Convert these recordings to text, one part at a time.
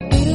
Thank.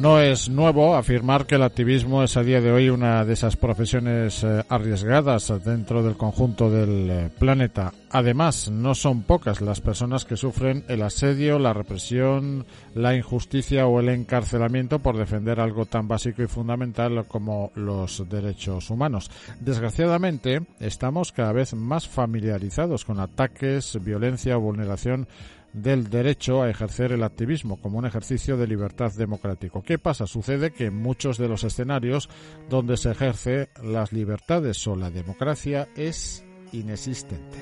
No es nuevo afirmar que el activismo es a día de hoy una de esas profesiones eh, arriesgadas dentro del conjunto del eh, planeta. Además, no son pocas las personas que sufren el asedio, la represión, la injusticia o el encarcelamiento por defender algo tan básico y fundamental como los derechos humanos. Desgraciadamente, estamos cada vez más familiarizados con ataques, violencia o vulneración del derecho a ejercer el activismo como un ejercicio de libertad democrático. ¿Qué pasa? Sucede que en muchos de los escenarios donde se ejerce las libertades o la democracia es inexistente.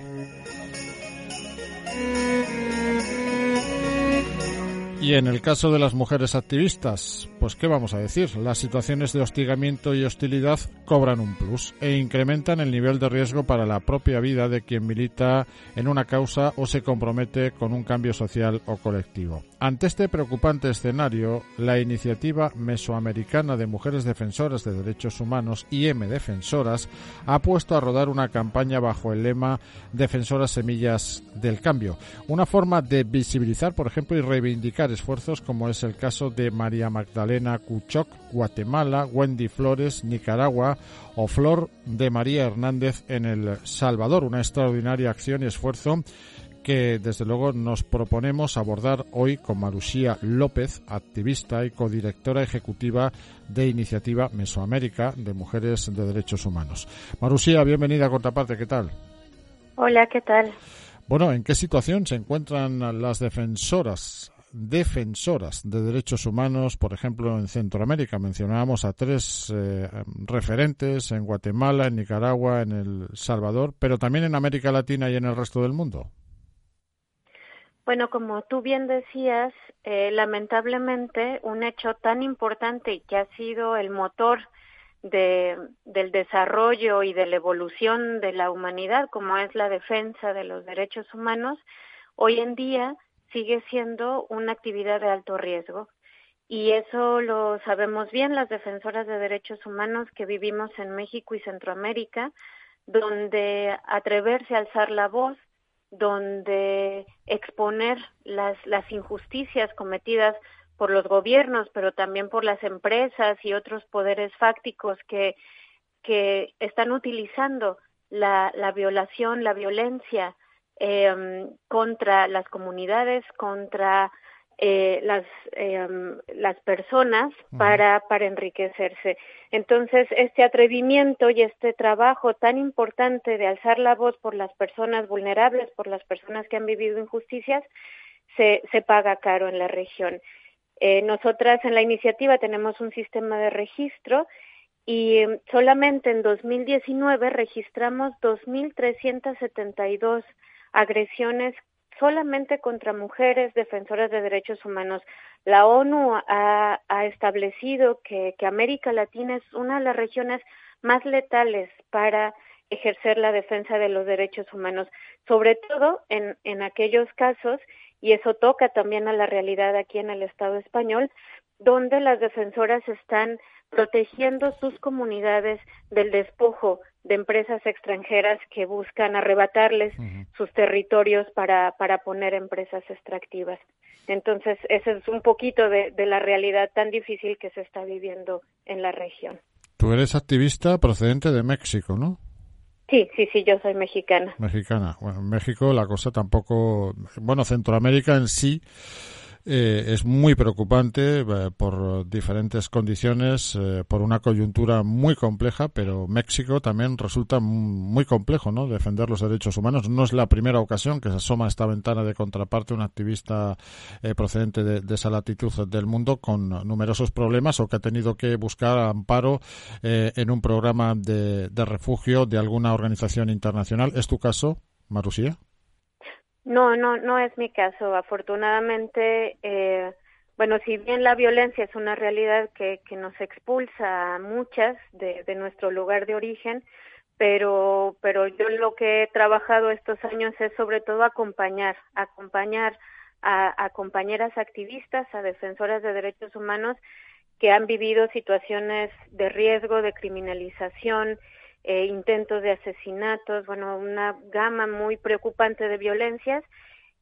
Y en el caso de las mujeres activistas, pues qué vamos a decir, las situaciones de hostigamiento y hostilidad cobran un plus e incrementan el nivel de riesgo para la propia vida de quien milita en una causa o se compromete con un cambio social o colectivo. Ante este preocupante escenario, la iniciativa mesoamericana de mujeres defensoras de derechos humanos, IM Defensoras, ha puesto a rodar una campaña bajo el lema Defensoras Semillas del Cambio, una forma de visibilizar, por ejemplo, y reivindicar esfuerzos como es el caso de María Magdalena Cuchoc, Guatemala, Wendy Flores, Nicaragua o Flor de María Hernández en El Salvador, una extraordinaria acción y esfuerzo que desde luego nos proponemos abordar hoy con Marusía López, activista y codirectora ejecutiva de Iniciativa Mesoamérica de Mujeres de Derechos Humanos. Marusía, bienvenida a Contraparte, ¿qué tal? Hola, ¿qué tal? Bueno, ¿en qué situación se encuentran las defensoras defensoras de derechos humanos, por ejemplo, en Centroamérica. Mencionábamos a tres eh, referentes en Guatemala, en Nicaragua, en El Salvador, pero también en América Latina y en el resto del mundo. Bueno, como tú bien decías, eh, lamentablemente un hecho tan importante y que ha sido el motor de, del desarrollo y de la evolución de la humanidad, como es la defensa de los derechos humanos, hoy en día sigue siendo una actividad de alto riesgo. Y eso lo sabemos bien las defensoras de derechos humanos que vivimos en México y Centroamérica, donde atreverse a alzar la voz donde exponer las, las injusticias cometidas por los gobiernos, pero también por las empresas y otros poderes fácticos que, que están utilizando la, la violación, la violencia eh, contra las comunidades, contra eh, las, em, las personas para, para enriquecerse. Entonces, este atrevimiento y este trabajo tan importante de alzar la voz por las personas vulnerables, por las personas que han vivido injusticias, se, se paga caro en la región. Eh, nosotras en la iniciativa tenemos un sistema de registro y em, solamente en 2019 registramos 2.372 agresiones solamente contra mujeres defensoras de derechos humanos. La ONU ha, establecido que, América Latina es una de las regiones más letales para ejercer la defensa de los derechos humanos, sobre todo en, aquellos casos, y eso toca también a la realidad aquí en el Estado español, donde las defensoras están protegiendo sus comunidades del despojo de empresas extranjeras que buscan arrebatarles sus territorios para, para poner empresas extractivas. Entonces, ese es un poquito de, de la realidad tan difícil que se está viviendo en la región. Tú eres activista procedente de México, ¿no? Sí, sí, sí, yo soy mexicana. Mexicana. Bueno, en México la cosa tampoco. Bueno, Centroamérica en sí eh, es muy preocupante eh, por diferentes condiciones, eh, por una coyuntura muy compleja, pero México también resulta muy complejo, ¿no? Defender los derechos humanos. No es la primera ocasión que se asoma esta ventana de contraparte un activista procedente de, esa latitud del mundo con numerosos problemas o que ha tenido que buscar amparo en un programa de, de refugio de alguna organización internacional. ¿Es tu caso, Marusía? No, no, no es mi caso. Afortunadamente, eh, bueno, si bien la violencia es una realidad que, que nos expulsa a muchas de, de nuestro lugar de origen, pero, pero yo lo que he trabajado estos años es sobre todo acompañar, acompañar a, a compañeras activistas, a defensoras de derechos humanos que han vivido situaciones de riesgo, de criminalización, eh, intentos de asesinatos, bueno, una gama muy preocupante de violencias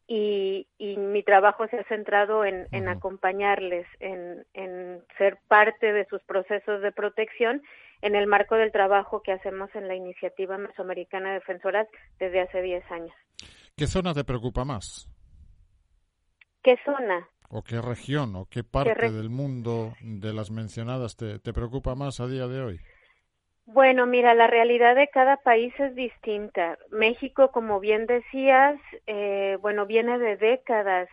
y, y mi trabajo se ha centrado en, en acompañarles, en, en ser parte de sus procesos de protección en el marco del trabajo que hacemos en la iniciativa mesoamericana de defensoras desde hace 10 años. ¿Qué zona te preocupa más? ¿Qué zona? ¿O qué región o qué parte del mundo de las mencionadas te, te preocupa más a día de hoy? Bueno, mira, la realidad de cada país es distinta. México, como bien decías, eh, bueno, viene de décadas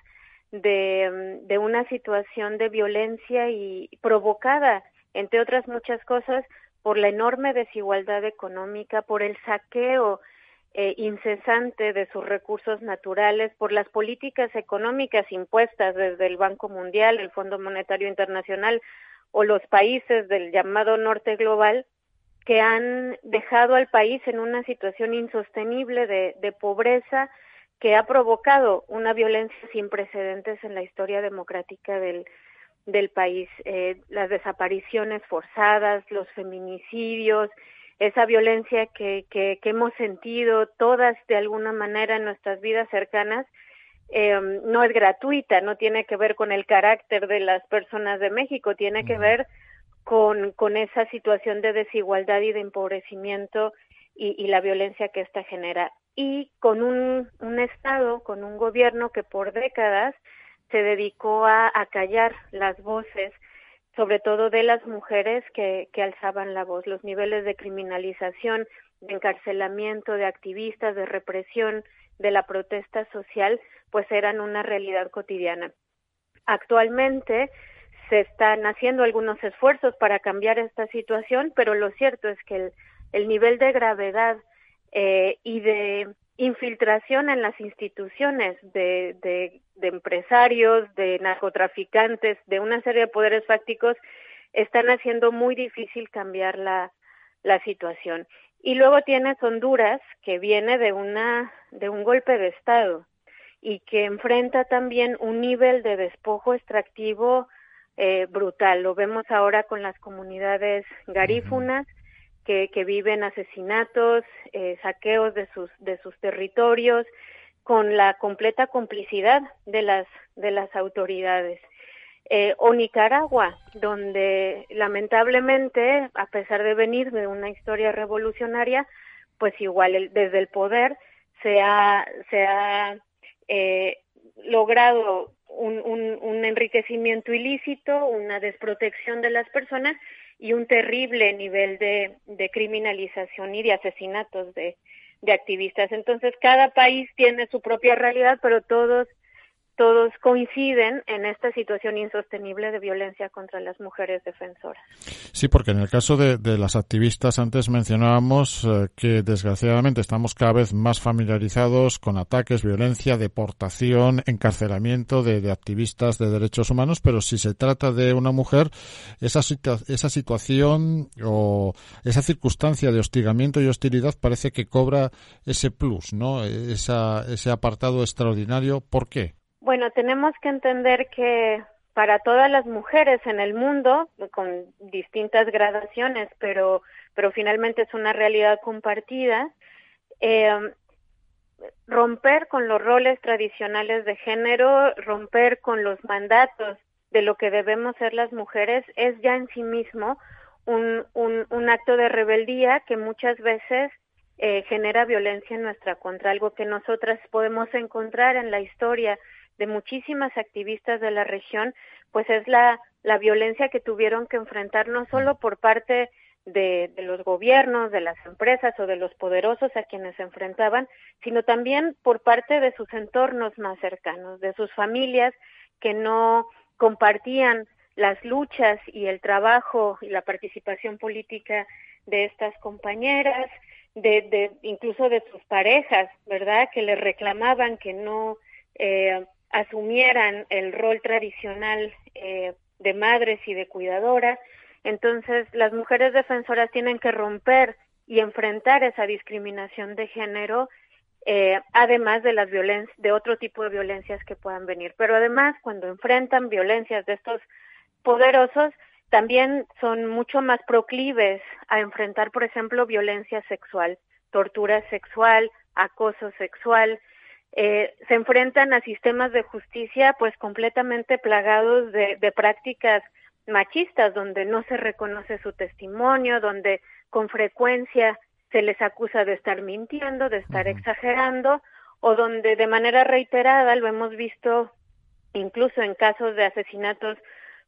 de, de una situación de violencia y provocada, entre otras muchas cosas, por la enorme desigualdad económica, por el saqueo eh, incesante de sus recursos naturales, por las políticas económicas impuestas desde el Banco Mundial, el Fondo Monetario Internacional o los países del llamado norte global, que han dejado al país en una situación insostenible de, de pobreza que ha provocado una violencia sin precedentes en la historia democrática del, del país. Eh, las desapariciones forzadas, los feminicidios, esa violencia que, que, que, hemos sentido todas de alguna manera en nuestras vidas cercanas, eh, no es gratuita, no tiene que ver con el carácter de las personas de México, tiene que ver con, con esa situación de desigualdad y de empobrecimiento y, y la violencia que ésta genera. Y con un, un Estado, con un gobierno que por décadas se dedicó a, a callar las voces, sobre todo de las mujeres que, que alzaban la voz. Los niveles de criminalización, de encarcelamiento, de activistas, de represión, de la protesta social, pues eran una realidad cotidiana. Actualmente, se están haciendo algunos esfuerzos para cambiar esta situación, pero lo cierto es que el, el nivel de gravedad eh, y de infiltración en las instituciones de, de, empresarios, de narcotraficantes, de una serie de poderes fácticos, están haciendo muy difícil cambiar la, la situación. Y luego tienes Honduras, que viene de una de un golpe de Estado y que enfrenta también un nivel de despojo extractivo eh, brutal. Lo vemos ahora con las comunidades garífunas que, que viven asesinatos, eh, saqueos de sus, de sus territorios, con la completa complicidad de las, de las autoridades. Eh, o Nicaragua, donde lamentablemente, a pesar de venir de una historia revolucionaria, pues igual el, desde el poder se ha, se ha eh, logrado un, un, un enriquecimiento ilícito, una desprotección de las personas y un terrible nivel de, de criminalización y de asesinatos de, de activistas. Entonces, cada país tiene su propia realidad, pero todos todos coinciden en esta situación insostenible de violencia contra las mujeres defensoras. Sí, porque en el caso de, las activistas antes mencionábamos eh, que desgraciadamente estamos cada vez más familiarizados con ataques, violencia, deportación, encarcelamiento de, activistas de derechos humanos, pero si se trata de una mujer, esa, situa esa situación o esa circunstancia de hostigamiento y hostilidad parece que cobra ese plus, ¿no? Esa, ese apartado extraordinario. ¿Por qué? Bueno, tenemos que entender que para todas las mujeres en el mundo, con distintas gradaciones, pero, pero finalmente es una realidad compartida, eh, romper con los roles tradicionales de género, romper con los mandatos de lo que debemos ser las mujeres, es ya en sí mismo un, un, un acto de rebeldía que muchas veces eh, genera violencia en nuestra contra, algo que nosotras podemos encontrar en la historia de muchísimas activistas de la región, pues es la, la violencia que tuvieron que enfrentar no solo por parte de, de, los gobiernos, de las empresas o de los poderosos a quienes se enfrentaban, sino también por parte de sus entornos más cercanos, de sus familias que no compartían las luchas y el trabajo y la participación política de estas compañeras, de, de incluso de sus parejas, ¿verdad? Que le reclamaban que no eh, asumieran el rol tradicional eh, de madres y de cuidadoras. Entonces, las mujeres defensoras tienen que romper y enfrentar esa discriminación de género, eh, además de las violencias, de otro tipo de violencias que puedan venir. Pero además, cuando enfrentan violencias de estos poderosos, también son mucho más proclives a enfrentar, por ejemplo, violencia sexual, tortura sexual, acoso sexual, eh, se enfrentan a sistemas de justicia pues completamente plagados de, de prácticas machistas, donde no se reconoce su testimonio, donde con frecuencia se les acusa de estar mintiendo, de estar exagerando, o donde de manera reiterada, lo hemos visto incluso en casos de asesinatos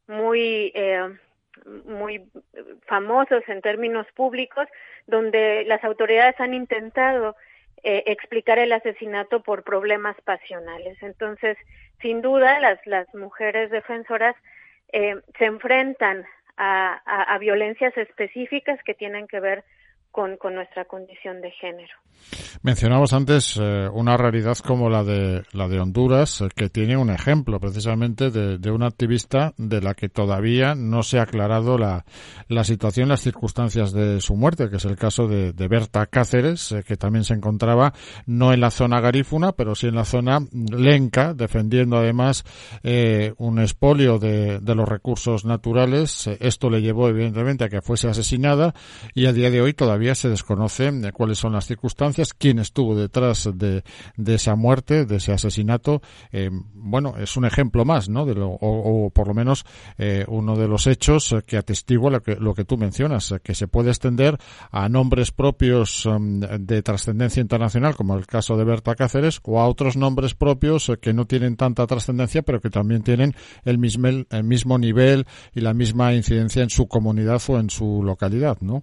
muy eh, muy famosos en términos públicos, donde las autoridades han intentado eh, explicar el asesinato por problemas pasionales. Entonces, sin duda, las, las mujeres defensoras eh, se enfrentan a, a, a, violencias específicas que tienen que ver con, con nuestra condición de género. Mencionamos antes eh, una realidad como la de la de Honduras, eh, que tiene un ejemplo precisamente de, de, una activista de la que todavía no se ha aclarado la, la situación, las circunstancias de su muerte, que es el caso de, de Berta Cáceres, eh, que también se encontraba no en la zona garífuna, pero sí en la zona lenca, defendiendo además eh, un expolio de, de, los recursos naturales. Esto le llevó evidentemente a que fuese asesinada y a día de hoy todavía se desconoce cuáles son las circunstancias, quién estuvo detrás de, de esa muerte, de ese asesinato. Eh, bueno, es un ejemplo más, ¿no? De lo, o, por lo menos eh, uno de los hechos que atestigua lo que, lo que tú mencionas, que se puede extender a nombres propios um, de trascendencia internacional, como el caso de Berta Cáceres, o a otros nombres propios que no tienen tanta trascendencia, pero que también tienen el mismo, el mismo nivel y la misma incidencia en su comunidad o en su localidad, ¿no?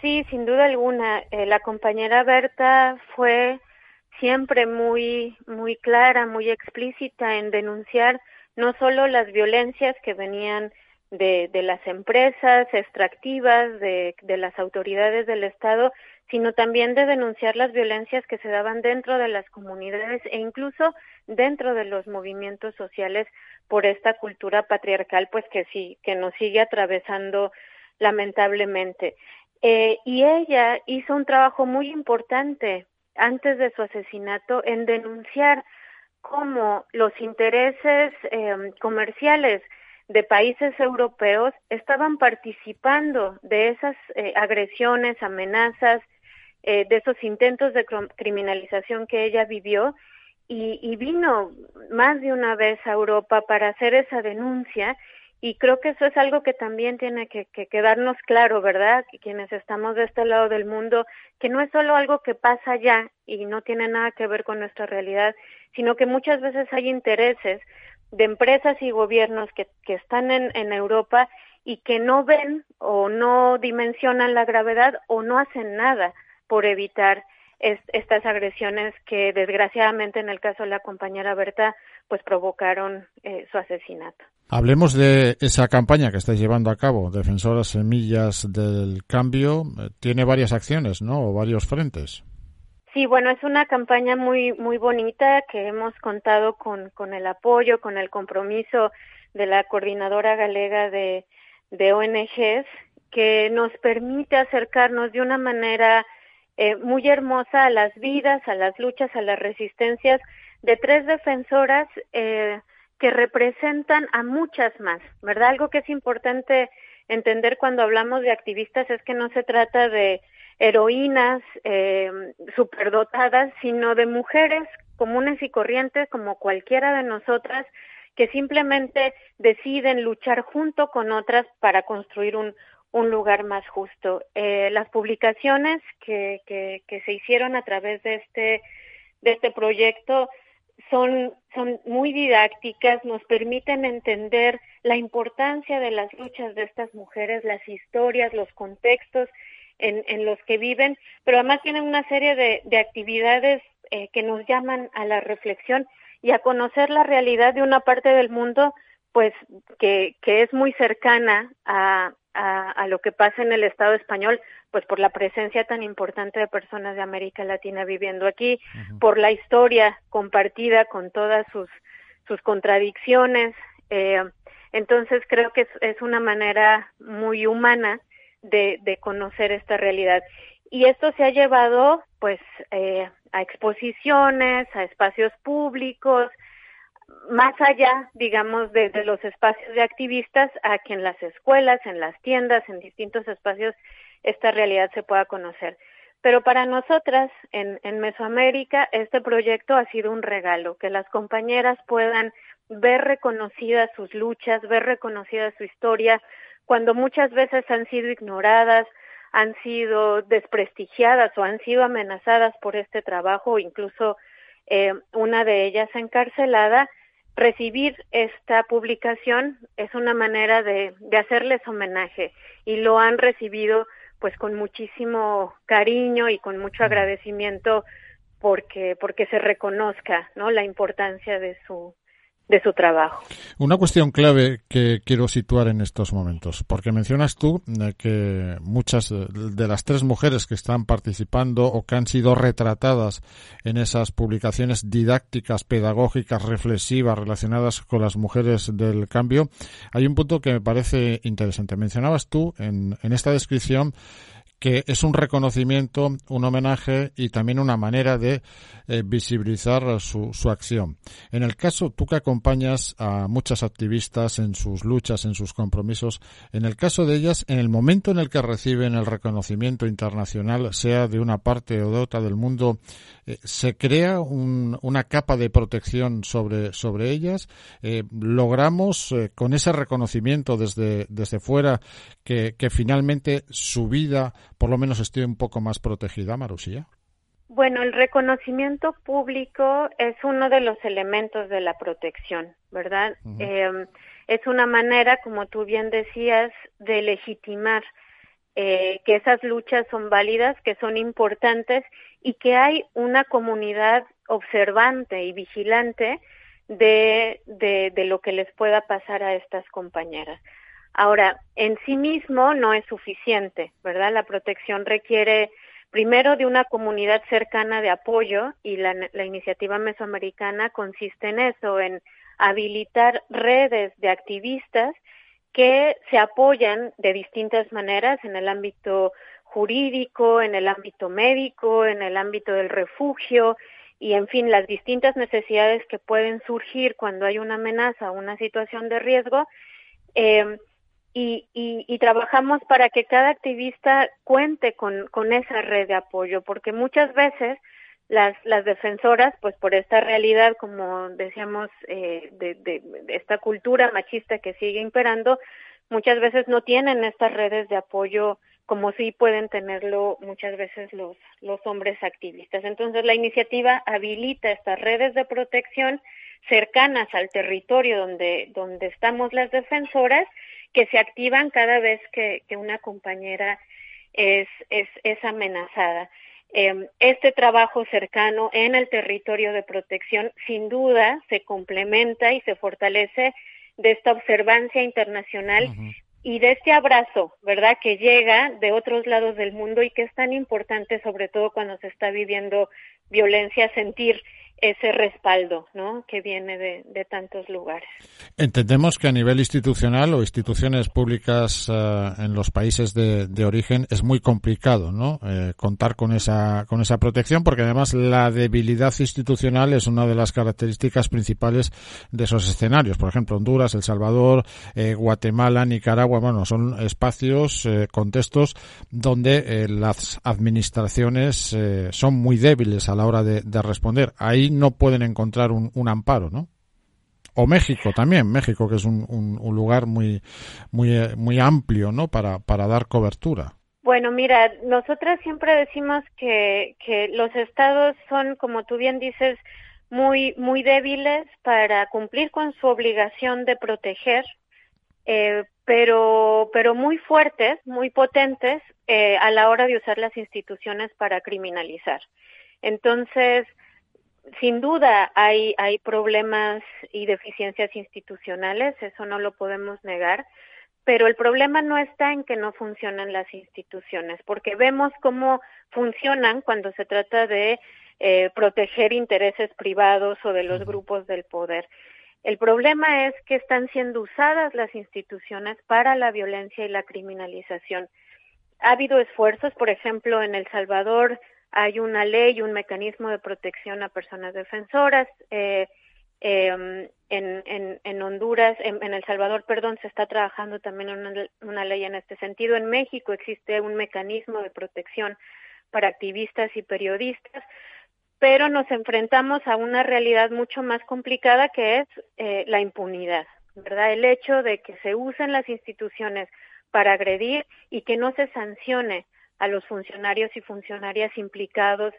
Sí, sin duda alguna. Eh, la compañera Berta fue siempre muy, muy clara, muy explícita en denunciar no solo las violencias que venían de, las empresas extractivas, de las autoridades del Estado, sino también de denunciar las violencias que se daban dentro de las comunidades e incluso dentro de los movimientos sociales por esta cultura patriarcal, pues que sí, que nos sigue atravesando lamentablemente. Eh, y ella hizo un trabajo muy importante antes de su asesinato en denunciar cómo los intereses eh, comerciales de países europeos estaban participando de esas eh, agresiones, amenazas, eh, de esos intentos de criminalización que ella vivió. Y vino más de una vez a Europa para hacer esa denuncia y creo que eso es algo que también tiene que, que, quedarnos claro, ¿verdad? Quienes estamos de este lado del mundo, que no es solo algo que pasa allá y no tiene nada que ver con nuestra realidad, sino que muchas veces hay intereses de empresas y gobiernos que, que están en, en Europa y que no ven o no dimensionan la gravedad o no hacen nada por evitar es, estas agresiones que desgraciadamente en el caso de la compañera Berta pues provocaron eh, su asesinato. Hablemos de esa campaña que estáis llevando a cabo, Defensoras Semillas del Cambio. Eh, tiene varias acciones, ¿no? O varios frentes. Sí, bueno, es una campaña muy muy bonita que hemos contado con, con el apoyo, con el compromiso de la coordinadora galega de, de ONGs que nos permite acercarnos de una manera eh, muy hermosa a las vidas, a las luchas, a las resistencias de tres defensoras eh, que representan a muchas más, ¿verdad? Algo que es importante entender cuando hablamos de activistas es que no se trata de heroínas eh, superdotadas, sino de mujeres comunes y corrientes como cualquiera de nosotras que simplemente deciden luchar junto con otras para construir un, un lugar más justo. Eh, las publicaciones que, se hicieron a través de este, este proyecto son, muy didácticas, nos permiten entender la importancia de las luchas de estas mujeres, las historias, los contextos en, en los que viven, pero además tienen una serie de, de actividades eh, que nos llaman a la reflexión y a conocer la realidad de una parte del mundo pues que es muy cercana a, a, lo que pasa en el Estado español, pues por la presencia tan importante de personas de América Latina viviendo aquí, por la historia compartida con todas sus, sus contradicciones. Eh, entonces creo que es, es, una manera muy humana de, de, conocer esta realidad. Y esto se ha llevado pues eh, a exposiciones, a espacios públicos, más allá, digamos, de, los espacios de activistas, a que en las escuelas, en las tiendas, en distintos espacios, esta realidad se pueda conocer. Pero para nosotras, en, en Mesoamérica, este proyecto ha sido un regalo, que las compañeras puedan ver reconocidas sus luchas, ver reconocida su historia, cuando muchas veces han sido ignoradas, han sido desprestigiadas o han sido amenazadas por este trabajo, incluso eh, una de ellas encarcelada, recibir esta publicación es una manera de, de hacerles homenaje y lo han recibido pues con muchísimo cariño y con mucho agradecimiento porque porque se reconozca no la importancia de su de su trabajo. Una cuestión clave que quiero situar en estos momentos, porque mencionas tú eh, que muchas de las tres mujeres que están participando o que han sido retratadas en esas publicaciones didácticas, pedagógicas, reflexivas relacionadas con las mujeres del cambio, hay un punto que me parece interesante. Mencionabas tú en, en esta descripción que es un reconocimiento, un homenaje y también una manera de eh, visibilizar su, su, acción. En el caso, tú que acompañas a muchas activistas en sus luchas, en sus compromisos, en el caso de ellas, en el momento en el que reciben el reconocimiento internacional, sea de una parte o de otra del mundo, eh, se crea un, una capa de protección sobre, sobre ellas. Eh, logramos con ese reconocimiento desde, desde fuera que, que finalmente su vida por lo menos esté un poco más protegida, Marusía? Bueno, el reconocimiento público es uno de los elementos de la protección, ¿verdad? eh, es una manera, como tú bien decías, de legitimar eh, que esas luchas son válidas, que son importantes y que hay una comunidad observante y vigilante de, de, de lo que les pueda pasar a estas compañeras. Ahora, en sí mismo no es suficiente, ¿verdad? La protección requiere primero de una comunidad cercana de apoyo y la, la, iniciativa mesoamericana consiste en eso, en habilitar redes de activistas que se apoyan de distintas maneras en el ámbito jurídico, en el ámbito médico, en el ámbito del refugio y, en fin, las distintas necesidades que pueden surgir cuando hay una amenaza o una situación de riesgo. Eh, y, y, y, trabajamos para que cada activista cuente con, esa red de apoyo, porque muchas veces las, las defensoras, pues por esta realidad, como decíamos, eh, de, de, de esta cultura machista que sigue imperando, muchas veces no tienen estas redes de apoyo como sí pueden tenerlo muchas veces los, los hombres activistas. Entonces, la iniciativa habilita estas redes de protección cercanas al territorio donde, donde estamos las defensoras que se activan cada vez que, que una compañera es, es, es amenazada. Eh, este trabajo cercano en el territorio de protección sin duda se complementa y se fortalece de esta observancia internacional uh -huh. y de este abrazo, ¿verdad?, que llega de otros lados del mundo y que es tan importante, sobre todo cuando se está viviendo violencia, sentir ese respaldo ¿no? que viene de, de, tantos lugares. Entendemos que a nivel institucional o instituciones públicas uh, en los países de, de, origen es muy complicado ¿no? Eh, contar con esa, con esa protección porque además la debilidad institucional es una de las características principales de esos escenarios. Por ejemplo, Honduras, El Salvador, eh, Guatemala, Nicaragua, bueno, son espacios, eh, contextos donde eh, las administraciones son muy débiles a la hora de, de responder. Ahí no pueden encontrar un, un amparo, ¿no? o México también, México que es un, un, un, lugar muy muy muy amplio, ¿no? Para para dar cobertura. Bueno, mira, nosotras siempre decimos que que los estados son, como tú bien dices, muy, muy débiles para cumplir con su obligación de proteger, eh, pero, pero muy fuertes, muy potentes eh, a la hora de usar las instituciones para criminalizar. Entonces, sin duda hay, hay problemas y deficiencias institucionales, eso no lo podemos negar, pero el problema no está en que no funcionan las instituciones, porque vemos cómo funcionan cuando se trata de eh, proteger intereses privados o de los grupos del poder. El problema es que están siendo usadas las instituciones para la violencia y la criminalización. Ha habido esfuerzos, por ejemplo, en El Salvador hay una ley, un mecanismo de protección a personas defensoras. Eh, em, en, en, Honduras, en, El Salvador, perdón, se está trabajando también una, una ley en este sentido. En México existe un mecanismo de protección para activistas y periodistas pero nos enfrentamos a una realidad mucho más complicada que es eh, la impunidad, ¿verdad? El hecho de que se usen las instituciones para agredir y que no se sancione a los funcionarios y funcionarias implicados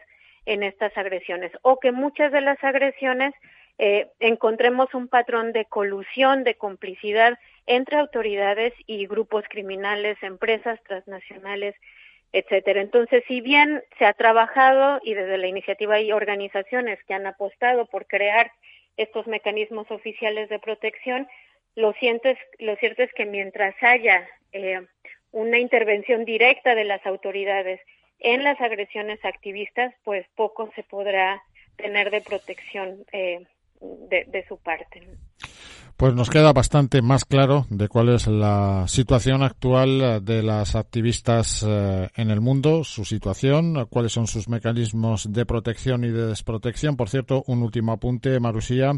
en estas agresiones o que muchas de las agresiones eh, encontremos un patrón de colusión, de complicidad entre autoridades y grupos criminales, empresas transnacionales etcétera. Entonces, si bien se ha trabajado y desde la iniciativa hay organizaciones que han apostado por crear estos mecanismos oficiales de protección, lo cierto es, lo cierto es que mientras haya eh, una intervención directa de las autoridades en las agresiones activistas, pues poco se podrá tener de protección eh, de, de su parte. Pues nos queda bastante más claro de cuál es la situación actual de las activistas eh, en el mundo, su situación, cuáles son sus mecanismos de protección y de desprotección. Por cierto, un último apunte, Marusía,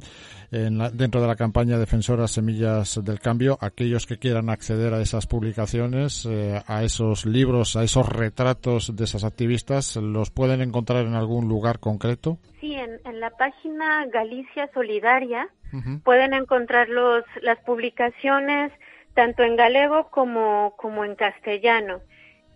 en dentro de la campaña Defensoras Semillas del Cambio, aquellos que quieran acceder a esas publicaciones, eh, a esos libros, a esos retratos de esas activistas, ¿los pueden encontrar en algún lugar concreto? En, en la página Galicia Solidaria Pueden encontrar los, las publicaciones tanto en galego como, como en castellano.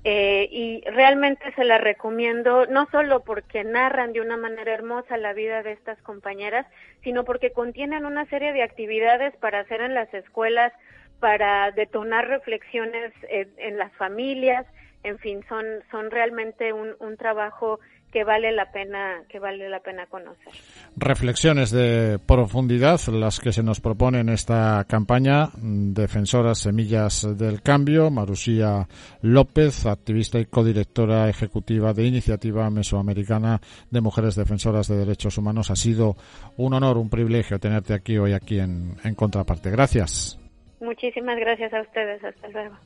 Eh, y realmente se las recomiendo, no solo porque narran de una manera hermosa la vida de estas compañeras, sino porque contienen una serie de actividades para hacer en las escuelas, para detonar reflexiones en, las familias, en fin, son, son realmente un, un trabajo que vale la pena que vale la pena conocer. Reflexiones de profundidad las que se nos propone en esta campaña Defensoras Semillas del Cambio, Marusía López, activista y codirectora ejecutiva de Iniciativa Mesoamericana de Mujeres Defensoras de Derechos Humanos. Ha sido un honor, un privilegio tenerte aquí hoy aquí en, en Contraparte. Gracias. Muchísimas gracias a ustedes. Hasta luego.